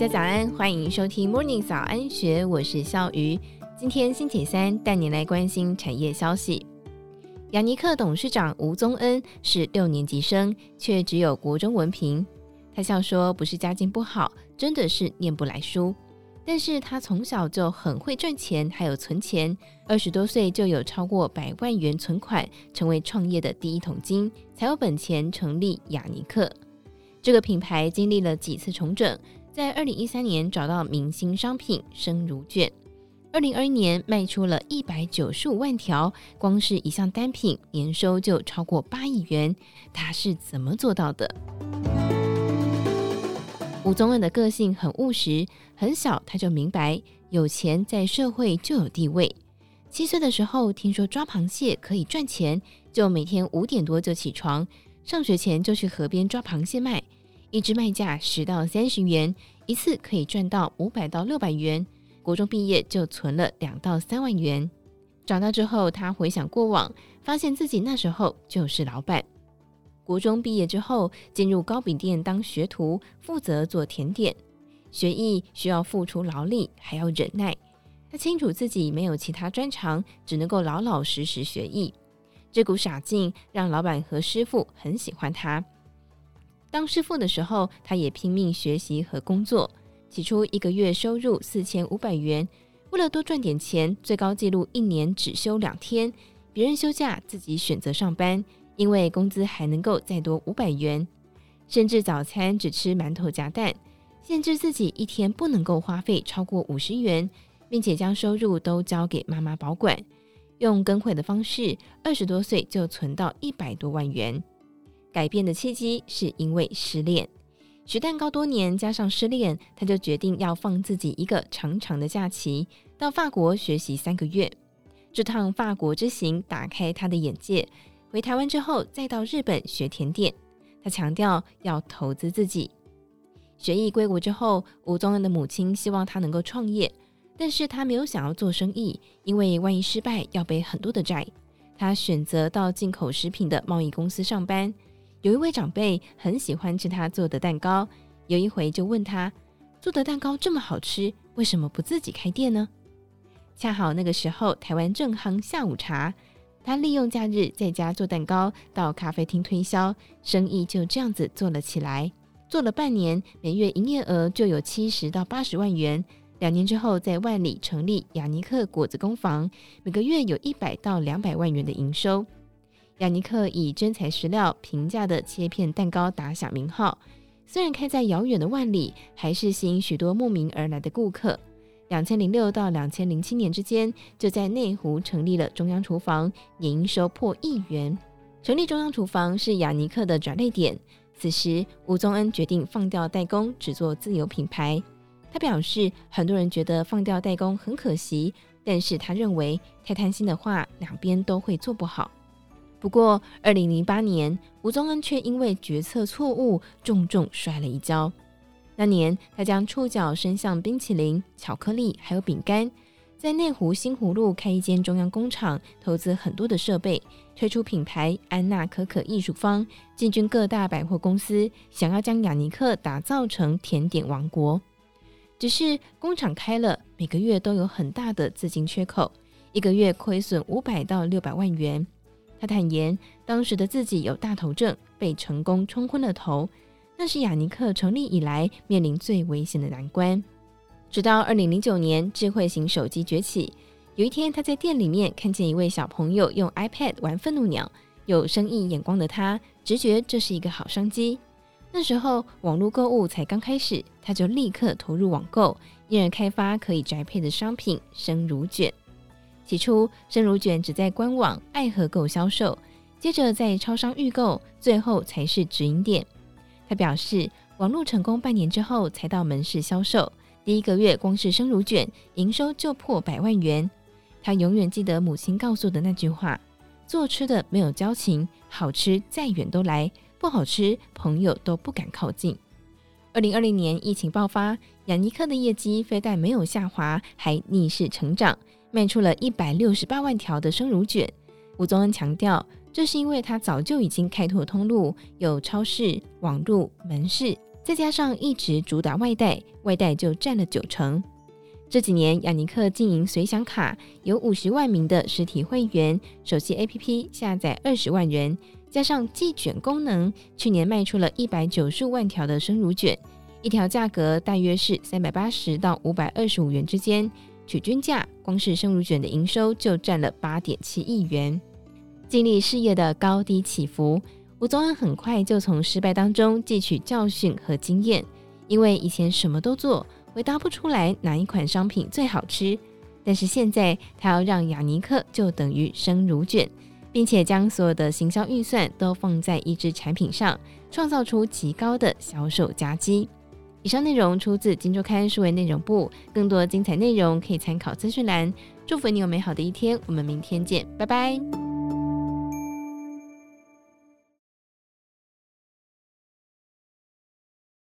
大家早安，欢迎收听 Morning 早安学，我是笑鱼。今天星期三，带你来关心产业消息。雅尼克董事长吴宗恩是六年级生，却只有国中文凭。他笑说：“不是家境不好，真的是念不来书。但是他从小就很会赚钱，还有存钱。二十多岁就有超过百万元存款，成为创业的第一桶金，才有本钱成立雅尼克。这个品牌经历了几次重整。”在二零一三年找到明星商品生如卷，二零二一年卖出了一百九十五万条，光是一项单品年收就超过八亿元。他是怎么做到的？吴宗恩的个性很务实，很小他就明白，有钱在社会就有地位。七岁的时候听说抓螃蟹可以赚钱，就每天五点多就起床，上学前就去河边抓螃蟹卖。一支卖价十到三十元，一次可以赚到五百到六百元。国中毕业就存了两到三万元。长大之后，他回想过往，发现自己那时候就是老板。国中毕业之后，进入糕饼店当学徒，负责做甜点。学艺需要付出劳力，还要忍耐。他清楚自己没有其他专长，只能够老老实实学艺。这股傻劲让老板和师傅很喜欢他。当师傅的时候，他也拼命学习和工作。起初一个月收入四千五百元，为了多赚点钱，最高纪录一年只休两天，别人休假自己选择上班，因为工资还能够再多五百元。甚至早餐只吃馒头夹蛋，限制自己一天不能够花费超过五十元，并且将收入都交给妈妈保管。用跟会的方式，二十多岁就存到一百多万元。改变的契机是因为失恋，学蛋糕多年，加上失恋，他就决定要放自己一个长长的假期，到法国学习三个月。这趟法国之行打开他的眼界。回台湾之后，再到日本学甜点。他强调要投资自己。学艺归国之后，吴宗恩的母亲希望他能够创业，但是他没有想要做生意，因为万一失败要背很多的债。他选择到进口食品的贸易公司上班。有一位长辈很喜欢吃他做的蛋糕，有一回就问他：“做的蛋糕这么好吃，为什么不自己开店呢？”恰好那个时候台湾正夯下午茶，他利用假日在家做蛋糕，到咖啡厅推销，生意就这样子做了起来。做了半年，每月营业额就有七十到八十万元。两年之后，在万里成立雅尼克果子工坊，每个月有一百到两百万元的营收。雅尼克以真材实料、平价的切片蛋糕打响名号。虽然开在遥远的万里，还是吸引许多慕名而来的顾客。两千零六到两千零七年之间，就在内湖成立了中央厨房，营收破亿元。成立中央厨房是雅尼克的转捩点。此时，吴宗恩决定放掉代工，只做自有品牌。他表示，很多人觉得放掉代工很可惜，但是他认为太贪心的话，两边都会做不好。不过，二零零八年，吴宗恩却因为决策错误，重重摔了一跤。那年，他将触角伸向冰淇淋、巧克力还有饼干，在内湖新湖路开一间中央工厂，投资很多的设备，推出品牌安娜可可艺术坊，进军各大百货公司，想要将雅尼克打造成甜点王国。只是工厂开了，每个月都有很大的资金缺口，一个月亏损五百到六百万元。他坦言，当时的自己有大头症，被成功冲昏了头，那是雅尼克成立以来面临最危险的难关。直到二零零九年，智慧型手机崛起，有一天他在店里面看见一位小朋友用 iPad 玩愤怒鸟，有生意眼光的他直觉这是一个好商机。那时候网络购物才刚开始，他就立刻投入网购，一人开发可以宅配的商品生乳卷。起初，生乳卷只在官网爱河购销售，接着在超商预购，最后才是直营店。他表示，网络成功半年之后，才到门市销售。第一个月，光是生乳卷营收就破百万元。他永远记得母亲告诉的那句话：“做吃的没有交情，好吃再远都来，不好吃朋友都不敢靠近。”二零二零年疫情爆发，雅尼克的业绩非但没有下滑，还逆势成长。卖出了一百六十八万条的生乳卷。吴宗恩强调，这是因为他早就已经开拓通路，有超市、网路、门市，再加上一直主打外带，外带就占了九成。这几年，雅尼克经营随想卡，有五十万名的实体会员，手机 APP 下载二十万人，加上寄卷功能，去年卖出了一百九十五万条的生乳卷，一条价格大约是三百八十到五百二十五元之间，取均价，光是生乳卷的营收就占了八点七亿元。经历事业的高低起伏，吴宗恩很快就从失败当中汲取教训和经验，因为以前什么都做。回答不出来哪一款商品最好吃，但是现在他要让雅尼克就等于生乳卷，并且将所有的行销预算都放在一支产品上，创造出极高的销售佳绩。以上内容出自《金周刊》数位内容部，更多精彩内容可以参考资讯栏。祝福你有美好的一天，我们明天见，拜拜。